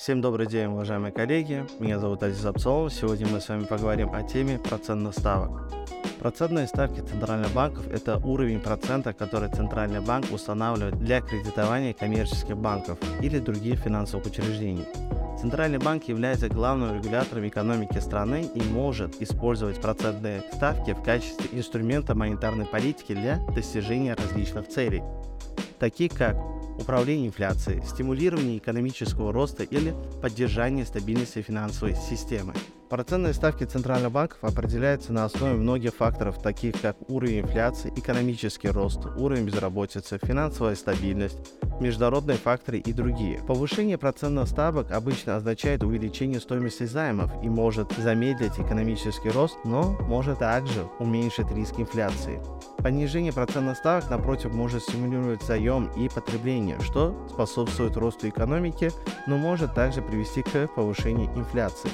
Всем добрый день, уважаемые коллеги. Меня зовут Азиз Абсолов. Сегодня мы с вами поговорим о теме процентных ставок. Процентные ставки центральных банков – это уровень процента, который Центральный банк устанавливает для кредитования коммерческих банков или других финансовых учреждений. Центральный банк является главным регулятором экономики страны и может использовать процентные ставки в качестве инструмента монетарной политики для достижения различных целей, таких как управление инфляцией, стимулирование экономического роста или поддержание стабильности финансовой системы. Процентные ставки центральных банков определяются на основе многих факторов, таких как уровень инфляции, экономический рост, уровень безработицы, финансовая стабильность, международные факторы и другие. Повышение процентных ставок обычно означает увеличение стоимости займов и может замедлить экономический рост, но может также уменьшить риск инфляции. Понижение процентных ставок, напротив, может стимулировать заем и потребление, что способствует росту экономики, но может также привести к повышению инфляции.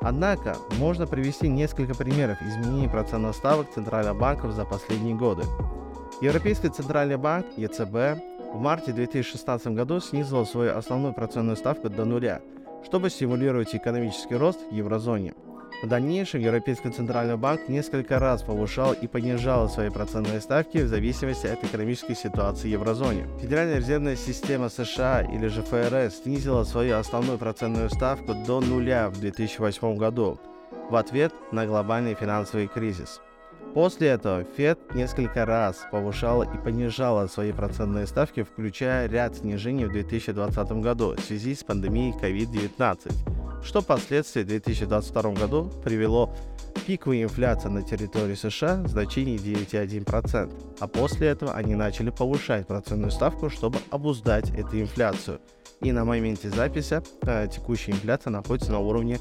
Однако, можно привести несколько примеров изменений процентных ставок центральных банков за последние годы. Европейский центральный банк, ЕЦБ, в марте 2016 году снизил свою основную процентную ставку до нуля, чтобы стимулировать экономический рост в еврозоне – в дальнейшем Европейский центральный банк несколько раз повышал и понижал свои процентные ставки в зависимости от экономической ситуации в еврозоне. Федеральная резервная система США или же ФРС снизила свою основную процентную ставку до нуля в 2008 году в ответ на глобальный финансовый кризис. После этого Фед несколько раз повышала и понижала свои процентные ставки, включая ряд снижений в 2020 году в связи с пандемией COVID-19 что впоследствии в 2022 году привело к пиковой инфляции на территории США в значении 9,1%, а после этого они начали повышать процентную ставку, чтобы обуздать эту инфляцию. И на моменте записи э, текущая инфляция находится на уровне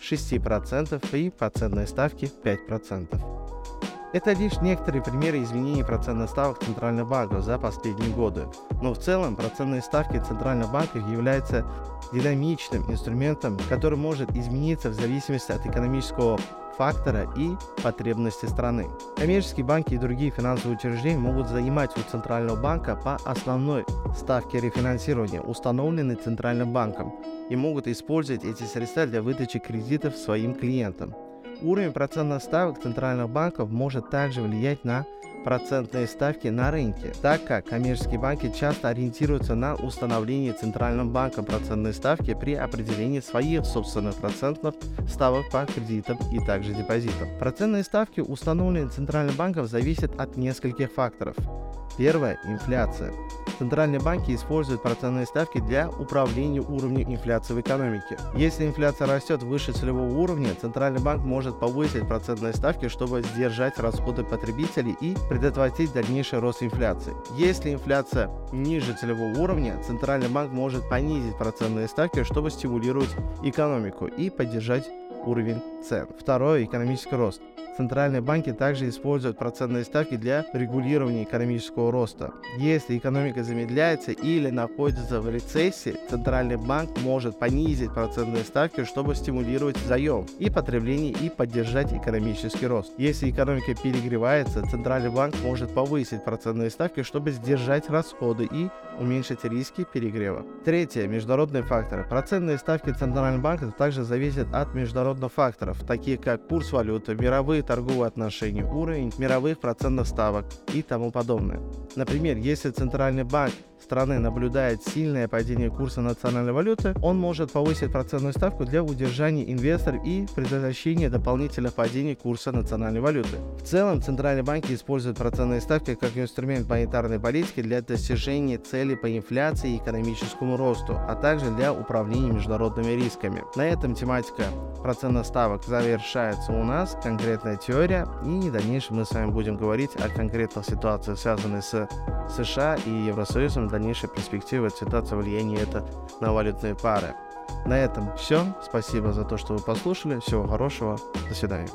6% при процентной ставке 5%. Это лишь некоторые примеры изменений процентных ставок центральных банков за последние годы, но в целом процентные ставки центральных банков являются динамичным инструментом, который может измениться в зависимости от экономического фактора и потребности страны. Коммерческие банки и другие финансовые учреждения могут занимать у Центрального банка по основной ставке рефинансирования, установленной Центральным банком, и могут использовать эти средства для выдачи кредитов своим клиентам. Уровень процентных ставок центральных банков может также влиять на процентные ставки на рынке, так как коммерческие банки часто ориентируются на установление Центральным банком процентной ставки при определении своих собственных процентных ставок по кредитам и также депозитам. Процентные ставки, установленные Центральным банком, зависят от нескольких факторов. Первое – инфляция. Центральные банки используют процентные ставки для управления уровнем инфляции в экономике. Если инфляция растет выше целевого уровня, Центральный банк может повысить процентные ставки, чтобы сдержать расходы потребителей и предотвратить дальнейший рост инфляции. Если инфляция ниже целевого уровня, Центральный банк может понизить процентные ставки, чтобы стимулировать экономику и поддержать уровень цен. Второе – экономический рост. Центральные банки также используют процентные ставки для регулирования экономического роста. Если экономика замедляется или находится в рецессии, Центральный банк может понизить процентные ставки, чтобы стимулировать заем и потребление и поддержать экономический рост. Если экономика перегревается, Центральный банк может повысить процентные ставки, чтобы сдержать расходы и уменьшить риски перегрева. Третье. Международные факторы. Процентные ставки Центрального банка также зависят от международных факторов, таких как курс валюты, мировые торговые отношения, уровень мировых процентных ставок и тому подобное. Например, если Центральный банк страны наблюдает сильное падение курса национальной валюты, он может повысить процентную ставку для удержания инвесторов и предотвращения дополнительных падений курса национальной валюты. В целом, центральные банки используют процентные ставки как инструмент монетарной политики для достижения целей по инфляции и экономическому росту, а также для управления международными рисками. На этом тематика процентных ставок завершается у нас, конкретная теория, и в дальнейшем мы с вами будем говорить о конкретных ситуациях, связанных с США и Евросоюзом дальнейшей перспективы ситуация влияния это на валютные пары. На этом все. Спасибо за то, что вы послушали. Всего хорошего. До свидания.